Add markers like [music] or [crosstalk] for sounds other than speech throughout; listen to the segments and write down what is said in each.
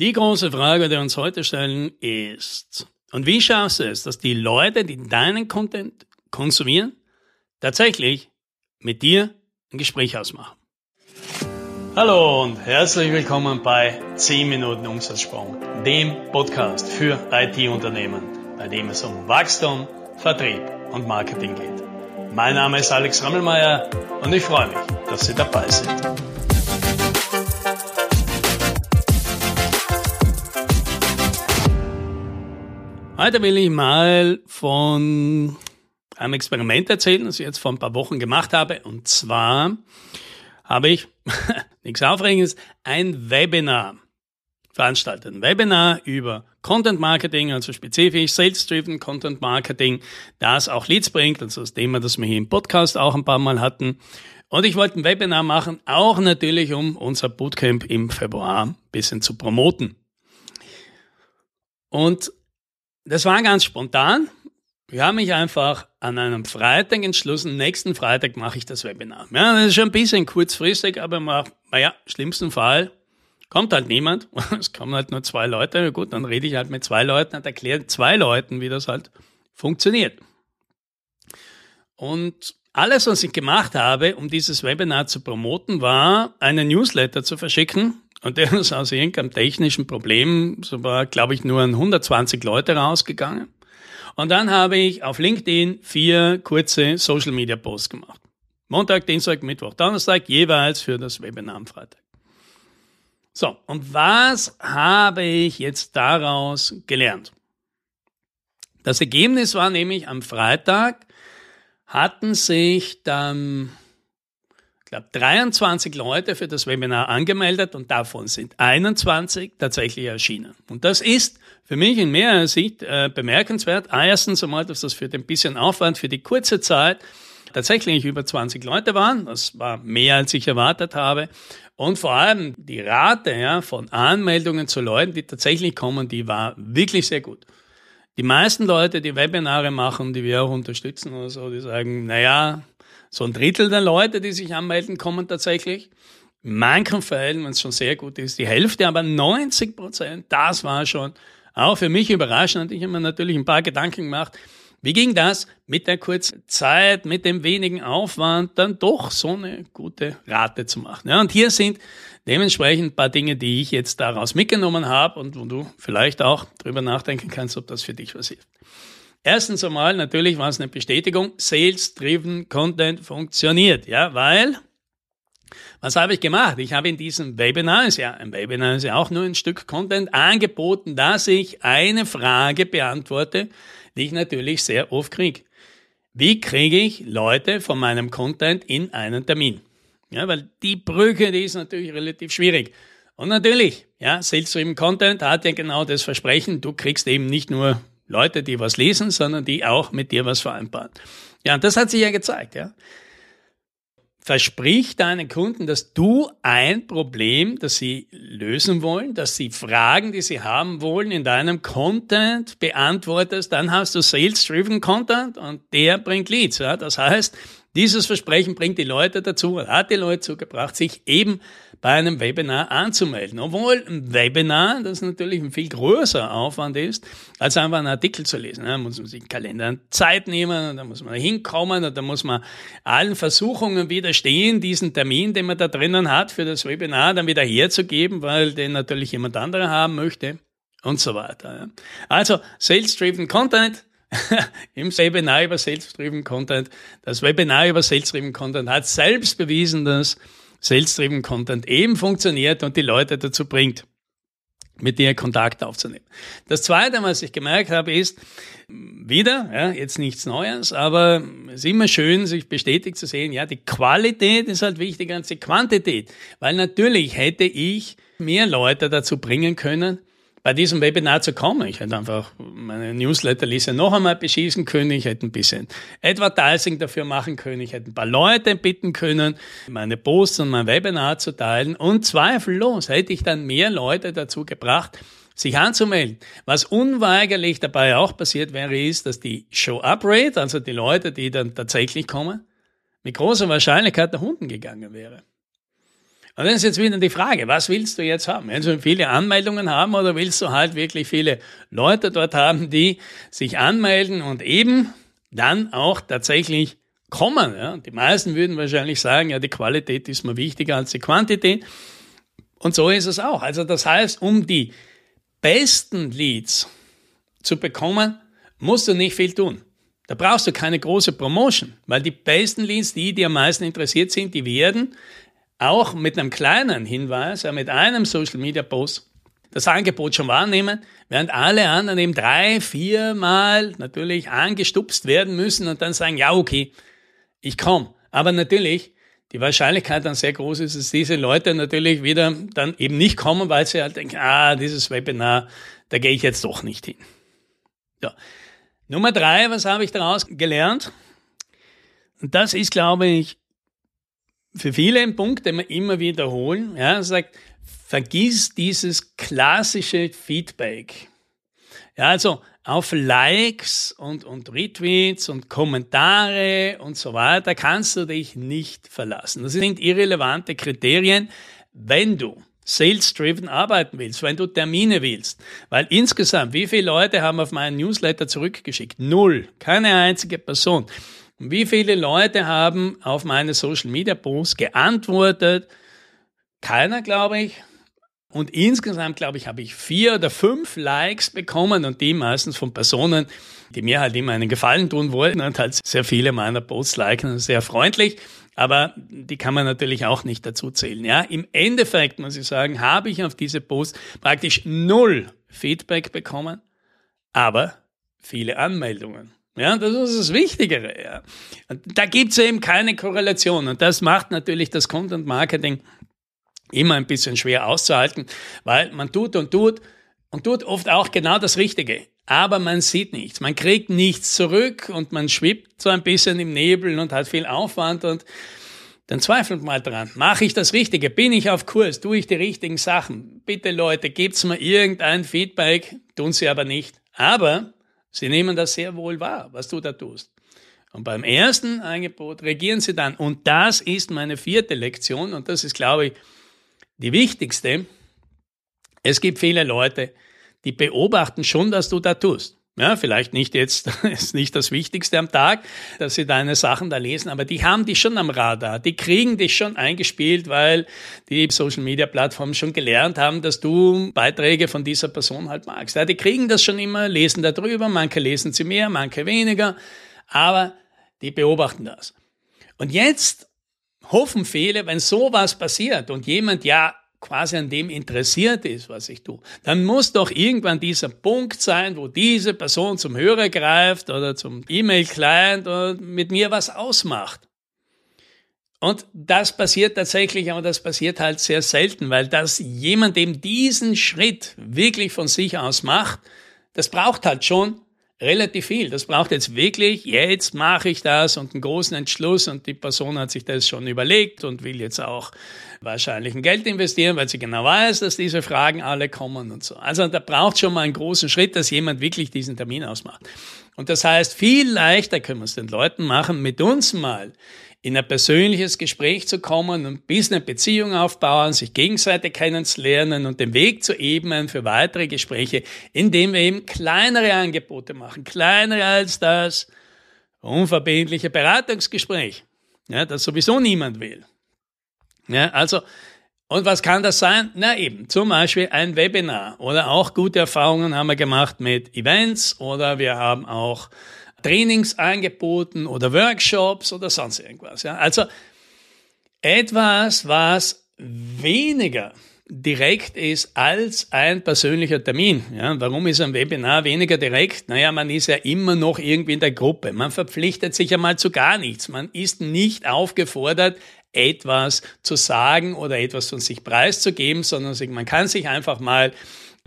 Die große Frage, die wir uns heute stellen, ist, und wie schaffst du es, dass die Leute, die deinen Content konsumieren, tatsächlich mit dir ein Gespräch ausmachen? Hallo und herzlich willkommen bei 10 Minuten Umsatzsprung, dem Podcast für IT-Unternehmen, bei dem es um Wachstum, Vertrieb und Marketing geht. Mein Name ist Alex Rammelmeier und ich freue mich, dass Sie dabei sind. Heute will ich mal von einem Experiment erzählen, das ich jetzt vor ein paar Wochen gemacht habe. Und zwar habe ich, [laughs] nichts Aufregendes, ein Webinar veranstaltet. Ein Webinar über Content Marketing, also spezifisch Sales-Driven Content Marketing, das auch Leads bringt, also das Thema, das wir hier im Podcast auch ein paar Mal hatten. Und ich wollte ein Webinar machen, auch natürlich, um unser Bootcamp im Februar ein bisschen zu promoten. Und das war ganz spontan. Ich habe mich einfach an einem Freitag entschlossen, nächsten Freitag mache ich das Webinar. Ja, das ist schon ein bisschen kurzfristig, aber naja, schlimmsten Fall kommt halt niemand. [laughs] Es kommen halt nur zwei Leute. Gut, dann rede ich halt mit zwei Leuten und erkläre zwei Leuten, wie das halt funktioniert. Und alles, was ich gemacht habe, um dieses Webinar zu promoten, war, einen Newsletter zu verschicken und der [laughs] ist aus irgendeinem technischen Problem, so war, glaube ich, nur an 120 Leute rausgegangen. Und dann habe ich auf LinkedIn vier kurze Social Media Posts gemacht. Montag, Dienstag, Mittwoch, Donnerstag, jeweils für das Webinar am Freitag. So, und was habe ich jetzt daraus gelernt? Das Ergebnis war nämlich am Freitag hatten sich dann glaube, 23 Leute für das Webinar angemeldet und davon sind 21 tatsächlich erschienen. Und das ist für mich in mehrerer Sicht äh, bemerkenswert. Erstens einmal, dass das für den bisschen Aufwand für die kurze Zeit tatsächlich über 20 Leute waren. Das war mehr, als ich erwartet habe. Und vor allem die Rate ja, von Anmeldungen zu Leuten, die tatsächlich kommen, die war wirklich sehr gut. Die meisten Leute, die Webinare machen, die wir auch unterstützen oder so, die sagen, naja, so ein Drittel der Leute, die sich anmelden, kommen tatsächlich. In manchen Fällen, wenn es schon sehr gut ist, die Hälfte, aber 90 Prozent, das war schon auch für mich überraschend. Ich habe mir natürlich ein paar Gedanken gemacht. Wie ging das mit der kurzen Zeit, mit dem wenigen Aufwand, dann doch so eine gute Rate zu machen? Ja, und hier sind dementsprechend ein paar Dinge, die ich jetzt daraus mitgenommen habe und wo du vielleicht auch drüber nachdenken kannst, ob das für dich was hilft. Erstens einmal, natürlich war es eine Bestätigung, Sales-Driven Content funktioniert, ja, weil, was habe ich gemacht? Ich habe in diesem Webinar, ist ja, ein Webinar ist ja auch nur ein Stück Content, angeboten, dass ich eine Frage beantworte, die ich natürlich sehr oft kriege. Wie kriege ich Leute von meinem Content in einen Termin? Ja, weil die Brücke, die ist natürlich relativ schwierig. Und natürlich, ja, Sales-Driven Content hat ja genau das Versprechen, du kriegst eben nicht nur Leute, die was lesen, sondern die auch mit dir was vereinbaren. Ja, und das hat sich ja gezeigt, ja. Versprich deinen Kunden, dass du ein Problem, das sie lösen wollen, dass sie Fragen, die sie haben wollen, in deinem Content beantwortest, dann hast du Sales-Driven Content und der bringt Leads. Ja? Das heißt, dieses Versprechen bringt die Leute dazu, hat die Leute zugebracht, sich eben bei einem Webinar anzumelden. Obwohl ein Webinar, das natürlich ein viel größer Aufwand ist, als einfach einen Artikel zu lesen. Da muss man sich einen Kalender Zeit nehmen, da muss man hinkommen, da muss man allen Versuchungen widerstehen, diesen Termin, den man da drinnen hat, für das Webinar dann wieder herzugeben, weil den natürlich jemand anderer haben möchte und so weiter. Also Sales-Driven Content, [laughs] im Webinar über Sales-Driven Content. Das Webinar über Sales-Driven Content hat selbst bewiesen, dass Sales-Driven Content eben funktioniert und die Leute dazu bringt, mit dir Kontakt aufzunehmen. Das Zweite, was ich gemerkt habe, ist, wieder, ja, jetzt nichts Neues, aber es ist immer schön, sich bestätigt zu sehen, ja, die Qualität ist halt wichtiger als die Quantität. Weil natürlich hätte ich mehr Leute dazu bringen können, bei diesem Webinar zu kommen. Ich hätte einfach meine Newsletterliste noch einmal beschießen können. Ich hätte ein bisschen Advertising dafür machen können. Ich hätte ein paar Leute bitten können, meine Posts und mein Webinar zu teilen. Und zweifellos hätte ich dann mehr Leute dazu gebracht, sich anzumelden. Was unweigerlich dabei auch passiert wäre, ist, dass die Show-Up-Rate, also die Leute, die dann tatsächlich kommen, mit großer Wahrscheinlichkeit nach unten gegangen wäre. Und dann ist jetzt wieder die Frage, was willst du jetzt haben? Willst du viele Anmeldungen haben oder willst du halt wirklich viele Leute dort haben, die sich anmelden und eben dann auch tatsächlich kommen? Ja? Die meisten würden wahrscheinlich sagen, ja, die Qualität ist mir wichtiger als die Quantität. Und so ist es auch. Also das heißt, um die besten Leads zu bekommen, musst du nicht viel tun. Da brauchst du keine große Promotion, weil die besten Leads, die, die am meisten interessiert sind, die werden auch mit einem kleinen Hinweis, mit einem Social Media Post, das Angebot schon wahrnehmen, während alle anderen eben drei, viermal natürlich angestupst werden müssen und dann sagen, ja, okay, ich komme. Aber natürlich, die Wahrscheinlichkeit dann sehr groß ist, dass diese Leute natürlich wieder dann eben nicht kommen, weil sie halt denken, ah, dieses Webinar, da gehe ich jetzt doch nicht hin. Ja. Nummer drei, was habe ich daraus gelernt? Und das ist, glaube ich, für viele ein Punkt, den wir immer wiederholen. Ja, sagt, vergiss dieses klassische Feedback. Ja, also auf Likes und, und Retweets und Kommentare und so weiter kannst du dich nicht verlassen. Das sind irrelevante Kriterien, wenn du sales-driven arbeiten willst, wenn du Termine willst. Weil insgesamt, wie viele Leute haben auf meinen Newsletter zurückgeschickt? Null. Keine einzige Person. Und wie viele Leute haben auf meine Social Media Posts geantwortet? Keiner, glaube ich. Und insgesamt, glaube ich, habe ich vier oder fünf Likes bekommen und die meistens von Personen, die mir halt immer einen Gefallen tun wollten und halt sehr viele meiner Posts liken, sehr freundlich. Aber die kann man natürlich auch nicht dazu zählen. Ja, im Endeffekt muss ich sagen, habe ich auf diese Posts praktisch null Feedback bekommen, aber viele Anmeldungen. Ja, das ist das Wichtigere. Ja. Da gibt es eben keine Korrelation. Und das macht natürlich das Content Marketing immer ein bisschen schwer auszuhalten, weil man tut und tut und tut oft auch genau das Richtige. Aber man sieht nichts. Man kriegt nichts zurück und man schwippt so ein bisschen im Nebel und hat viel Aufwand und dann zweifelt mal dran. Mache ich das Richtige? Bin ich auf Kurs? Tue ich die richtigen Sachen? Bitte Leute, gibt's mir irgendein Feedback? Tun sie aber nicht. Aber Sie nehmen das sehr wohl wahr, was du da tust. Und beim ersten Angebot regieren sie dann. Und das ist meine vierte Lektion und das ist, glaube ich, die wichtigste. Es gibt viele Leute, die beobachten schon, dass du da tust. Ja, vielleicht nicht jetzt, [laughs] ist nicht das Wichtigste am Tag, dass sie deine Sachen da lesen, aber die haben dich schon am Radar. Die kriegen dich schon eingespielt, weil die Social Media Plattformen schon gelernt haben, dass du Beiträge von dieser Person halt magst. Ja, die kriegen das schon immer, lesen darüber. Manche lesen sie mehr, manche weniger. Aber die beobachten das. Und jetzt hoffen viele, wenn sowas passiert und jemand ja quasi an dem interessiert ist, was ich tue, dann muss doch irgendwann dieser Punkt sein, wo diese Person zum Hörer greift oder zum E-Mail-Client und mit mir was ausmacht. Und das passiert tatsächlich, aber das passiert halt sehr selten, weil das jemand eben diesen Schritt wirklich von sich aus macht, das braucht halt schon relativ viel. Das braucht jetzt wirklich, jetzt mache ich das und einen großen Entschluss und die Person hat sich das schon überlegt und will jetzt auch wahrscheinlich ein Geld investieren, weil sie genau weiß, dass diese Fragen alle kommen und so. Also da braucht schon mal einen großen Schritt, dass jemand wirklich diesen Termin ausmacht. Und das heißt, viel leichter können wir es den Leuten machen, mit uns mal in ein persönliches Gespräch zu kommen und bis eine Beziehung aufbauen, sich gegenseitig kennenzulernen und den Weg zu ebnen für weitere Gespräche, indem wir eben kleinere Angebote machen, kleinere als das unverbindliche Beratungsgespräch, ja, das sowieso niemand will. Ja, also, und was kann das sein? Na eben, zum Beispiel ein Webinar oder auch gute Erfahrungen haben wir gemacht mit Events oder wir haben auch Trainings angeboten oder Workshops oder sonst irgendwas. Ja? Also etwas, was weniger direkt ist als ein persönlicher Termin. Ja, warum ist ein Webinar weniger direkt? Naja, man ist ja immer noch irgendwie in der Gruppe. Man verpflichtet sich einmal zu gar nichts. Man ist nicht aufgefordert, etwas zu sagen oder etwas von sich preiszugeben, sondern man kann sich einfach mal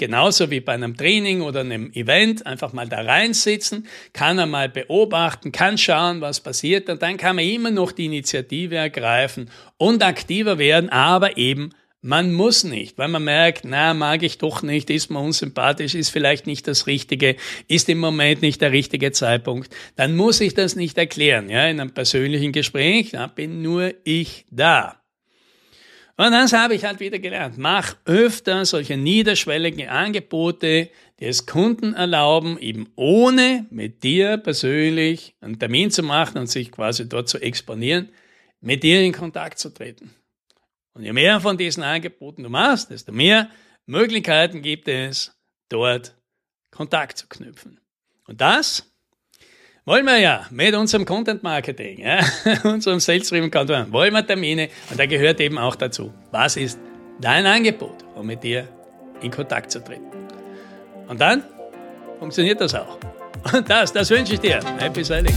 Genauso wie bei einem Training oder einem Event einfach mal da reinsitzen, kann er mal beobachten, kann schauen, was passiert. Und dann kann man immer noch die Initiative ergreifen und aktiver werden, aber eben man muss nicht, weil man merkt, na, mag ich doch nicht, ist man unsympathisch, ist vielleicht nicht das Richtige, ist im Moment nicht der richtige Zeitpunkt, dann muss ich das nicht erklären, ja, in einem persönlichen Gespräch, da bin nur ich da. Und das habe ich halt wieder gelernt. Mach öfter solche niederschwelligen Angebote, die es Kunden erlauben, eben ohne mit dir persönlich einen Termin zu machen und sich quasi dort zu exponieren, mit dir in Kontakt zu treten. Und je mehr von diesen Angeboten du machst, desto mehr Möglichkeiten gibt es, dort Kontakt zu knüpfen. Und das wollen wir ja mit unserem Content Marketing, ja, [laughs] unserem Sales Driven Content, wollen wir Termine und da gehört eben auch dazu, was ist dein Angebot, um mit dir in Kontakt zu treten. Und dann funktioniert das auch. Und das, das wünsche ich dir. Happy Selling.